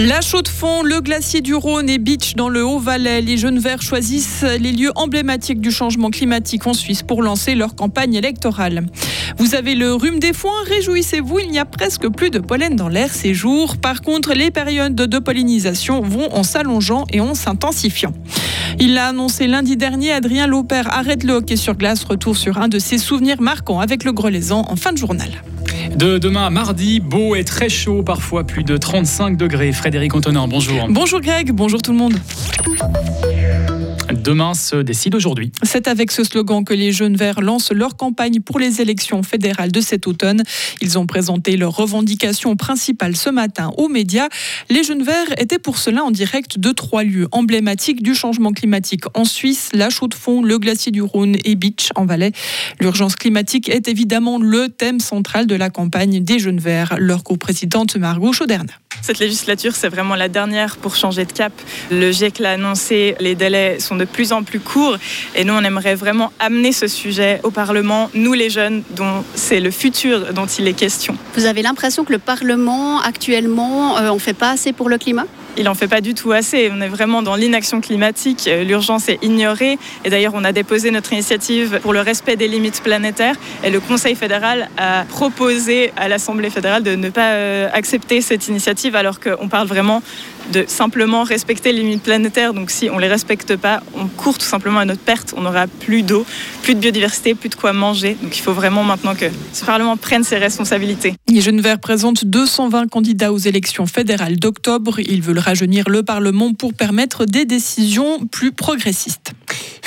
La chaux de fond, le glacier du Rhône et Beach dans le Haut-Valais. Les jeunes verts choisissent les lieux emblématiques du changement climatique en Suisse pour lancer leur campagne électorale. Vous avez le rhume des foins, réjouissez-vous, il n'y a presque plus de pollen dans l'air ces jours. Par contre, les périodes de pollinisation vont en s'allongeant et en s'intensifiant. Il l'a annoncé lundi dernier, Adrien Lauper arrête le hockey sur glace, retour sur un de ses souvenirs marquants avec le Grelaisan en fin de journal. De demain à mardi, beau et très chaud, parfois plus de 35 degrés. Frédéric Antonin, bonjour. Bonjour Greg, bonjour tout le monde. Demain se décide aujourd'hui. C'est avec ce slogan que les Jeunes Verts lancent leur campagne pour les élections fédérales de cet automne. Ils ont présenté leurs revendications principales ce matin aux médias. Les Jeunes Verts étaient pour cela en direct de trois lieux emblématiques du changement climatique en Suisse, la Chaux-de-Fonds, le glacier du Rhône et Beach en Valais. L'urgence climatique est évidemment le thème central de la campagne des Jeunes Verts. Leur co-présidente Margot Chauderne. Cette législature, c'est vraiment la dernière pour changer de cap. Le GIEC l'a annoncé, les délais sont de plus en plus courts et nous, on aimerait vraiment amener ce sujet au Parlement, nous les jeunes, dont c'est le futur dont il est question. Vous avez l'impression que le Parlement, actuellement, euh, on ne fait pas assez pour le climat? Il n'en fait pas du tout assez. On est vraiment dans l'inaction climatique. Euh, l'urgence est ignorée. Et d'ailleurs, on a déposé notre initiative pour le respect des limites planétaires. Et le Conseil fédéral a proposé à l'Assemblée fédérale de ne pas euh, accepter cette initiative alors qu'on parle vraiment de simplement respecter les limites planétaires. Donc si on ne les respecte pas, on court tout simplement à notre perte. On n'aura plus d'eau, plus de biodiversité, plus de quoi manger. Donc il faut vraiment maintenant que ce Parlement prenne ses responsabilités. Les Jeunes Verts présentent 220 candidats aux élections fédérales d'octobre. Ils veulent rajeunir le Parlement pour permettre des décisions plus progressistes.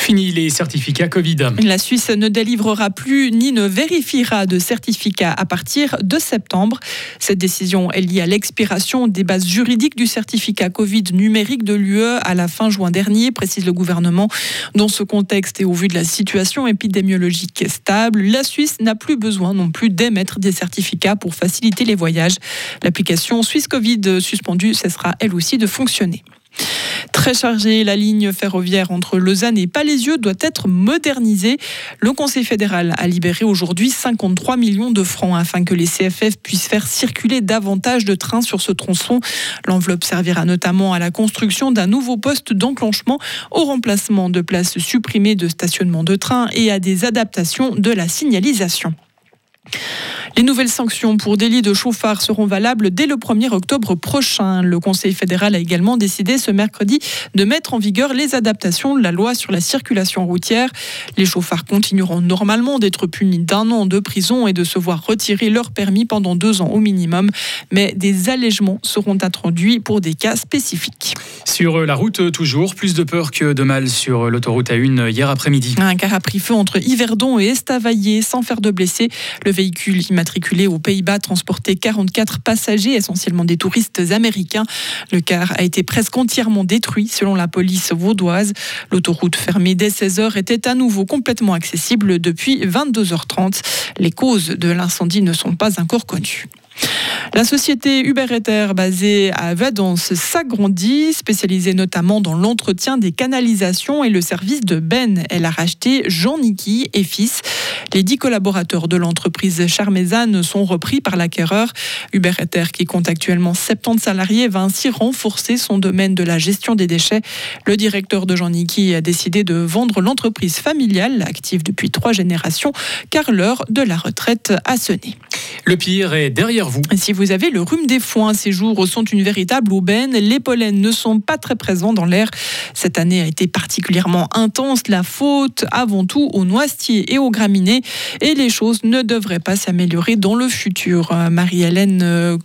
Fini les certificats Covid. La Suisse ne délivrera plus ni ne vérifiera de certificats à partir de septembre. Cette décision est liée à l'expiration des bases juridiques du certificat Covid numérique de l'UE à la fin juin dernier, précise le gouvernement. Dans ce contexte et au vu de la situation épidémiologique stable, la Suisse n'a plus besoin non plus d'émettre des certificats pour faciliter les voyages. L'application Suisse Covid suspendue cessera elle aussi de fonctionner. Très chargée, la ligne ferroviaire entre Lausanne et Palaisieux doit être modernisée. Le Conseil fédéral a libéré aujourd'hui 53 millions de francs afin que les CFF puissent faire circuler davantage de trains sur ce tronçon. L'enveloppe servira notamment à la construction d'un nouveau poste d'enclenchement au remplacement de places supprimées de stationnement de trains et à des adaptations de la signalisation. Les nouvelles sanctions pour délit de chauffard seront valables dès le 1er octobre prochain. Le Conseil fédéral a également décidé ce mercredi de mettre en vigueur les adaptations de la loi sur la circulation routière. Les chauffards continueront normalement d'être punis d'un an de prison et de se voir retirer leur permis pendant deux ans au minimum, mais des allègements seront introduits pour des cas spécifiques. Sur la route, toujours plus de peur que de mal sur l'autoroute A1 hier après-midi. Un car a pris feu entre Yverdon et Estavayer sans faire de blessés. Le véhicule immatriculé aux Pays-Bas transportait 44 passagers, essentiellement des touristes américains. Le car a été presque entièrement détruit selon la police vaudoise. L'autoroute fermée dès 16h était à nouveau complètement accessible depuis 22h30. Les causes de l'incendie ne sont pas encore connues. La société Uber Ether, basée à Vadance, s'agrandit, spécialisée notamment dans l'entretien des canalisations et le service de Ben. Elle a racheté Jean Niki et fils. Les dix collaborateurs de l'entreprise charmézane sont repris par l'acquéreur. Uber Ether, qui compte actuellement 70 salariés, va ainsi renforcer son domaine de la gestion des déchets. Le directeur de Jean Niki a décidé de vendre l'entreprise familiale, active depuis trois générations, car l'heure de la retraite a sonné. Le pire est derrière vous. Si vous avez le rhume des foins, ces jours sont une véritable aubaine. Les pollens ne sont pas très présents dans l'air. Cette année a été particulièrement intense. La faute avant tout aux noisetiers et aux graminées. Et les choses ne devraient pas s'améliorer dans le futur. Marie-Hélène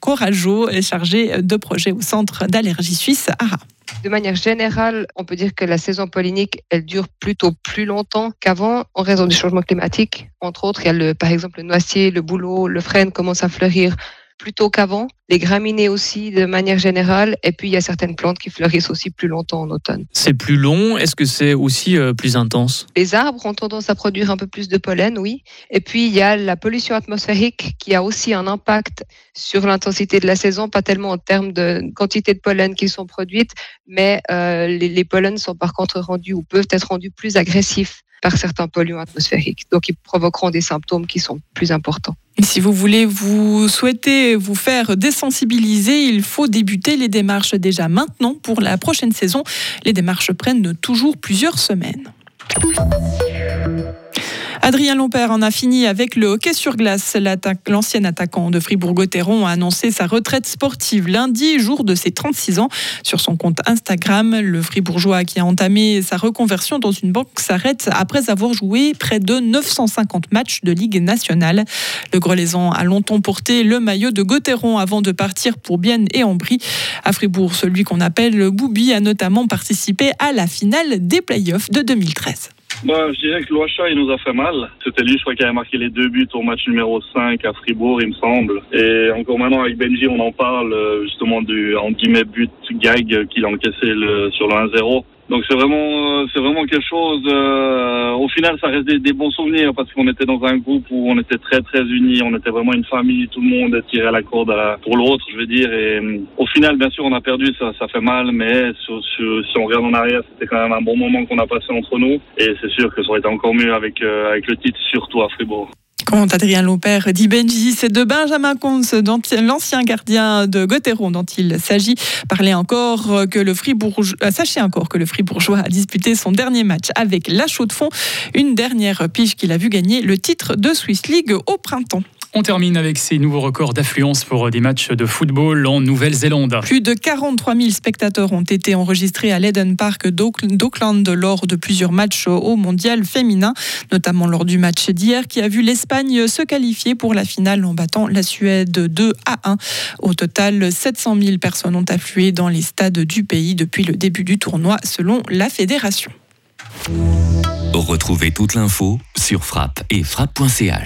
Corageau est chargée de projet au Centre d'allergie suisse ARA. De manière générale, on peut dire que la saison pollinique, elle dure plutôt plus longtemps qu'avant en raison du changement climatique. Entre autres, il y a le, par exemple le noisier, le bouleau, le frêne commencent à fleurir plus tôt qu'avant. Les graminées aussi, de manière générale. Et puis, il y a certaines plantes qui fleurissent aussi plus longtemps en automne. C'est plus long. Est-ce que c'est aussi euh, plus intense? Les arbres ont tendance à produire un peu plus de pollen, oui. Et puis, il y a la pollution atmosphérique qui a aussi un impact sur l'intensité de la saison, pas tellement en termes de quantité de pollen qui sont produites, mais euh, les, les pollens sont par contre rendus ou peuvent être rendus plus agressifs par certains polluants atmosphériques. Donc, ils provoqueront des symptômes qui sont plus importants. Si vous voulez, vous souhaitez vous faire désensibiliser, il faut débuter les démarches déjà maintenant pour la prochaine saison. Les démarches prennent toujours plusieurs semaines. Adrien Lompère en a fini avec le hockey sur glace. L'ancien attaquant de Fribourg-Gotteron a annoncé sa retraite sportive lundi, jour de ses 36 ans. Sur son compte Instagram, le Fribourgeois qui a entamé sa reconversion dans une banque s'arrête après avoir joué près de 950 matchs de Ligue nationale. Le Grelaisan a longtemps porté le maillot de Gotteron avant de partir pour Bienne et Ambry. À Fribourg, celui qu'on appelle Boubi a notamment participé à la finale des playoffs de 2013. Bah, je dirais que Loacha, il nous a fait mal. C'était lui, je crois, qui avait marqué les deux buts au match numéro 5 à Fribourg, il me semble. Et encore maintenant, avec Benji, on en parle justement du, en guillemets, but gag qu'il a encaissé le, sur le 1-0. Donc c'est vraiment, c'est vraiment quelque chose. Euh, au final, ça reste des, bons souvenirs parce qu'on était dans un groupe où on était très très unis. On était vraiment une famille. Tout le monde tirait la corde pour l'autre, je veux dire. Et au final, bien sûr, on a perdu. Ça, ça fait mal, mais sur, si on regarde en arrière, c'était quand même un bon moment qu'on a passé entre nous. Et c'est sûr que ça aurait été encore mieux avec euh, avec le titre, surtout à Fribourg. Quand Adrien Lopère dit Benji, c'est de Benjamin Conze, l'ancien gardien de Gotteron dont il s'agit. Parlez encore que le Fribourgeois, sachez encore que le Fribourgeois a disputé son dernier match avec la Chaux de Fonds, une dernière pige qu'il a vu gagner le titre de Swiss League au printemps. On termine avec ces nouveaux records d'affluence pour des matchs de football en Nouvelle-Zélande. Plus de 43 000 spectateurs ont été enregistrés à l'Eden Park d'Auckland lors de plusieurs matchs au mondial féminin, notamment lors du match d'hier qui a vu l'Espagne se qualifier pour la finale en battant la Suède 2 à 1. Au total, 700 000 personnes ont afflué dans les stades du pays depuis le début du tournoi, selon la fédération. Retrouvez toute l'info sur frappe et frappe.ch.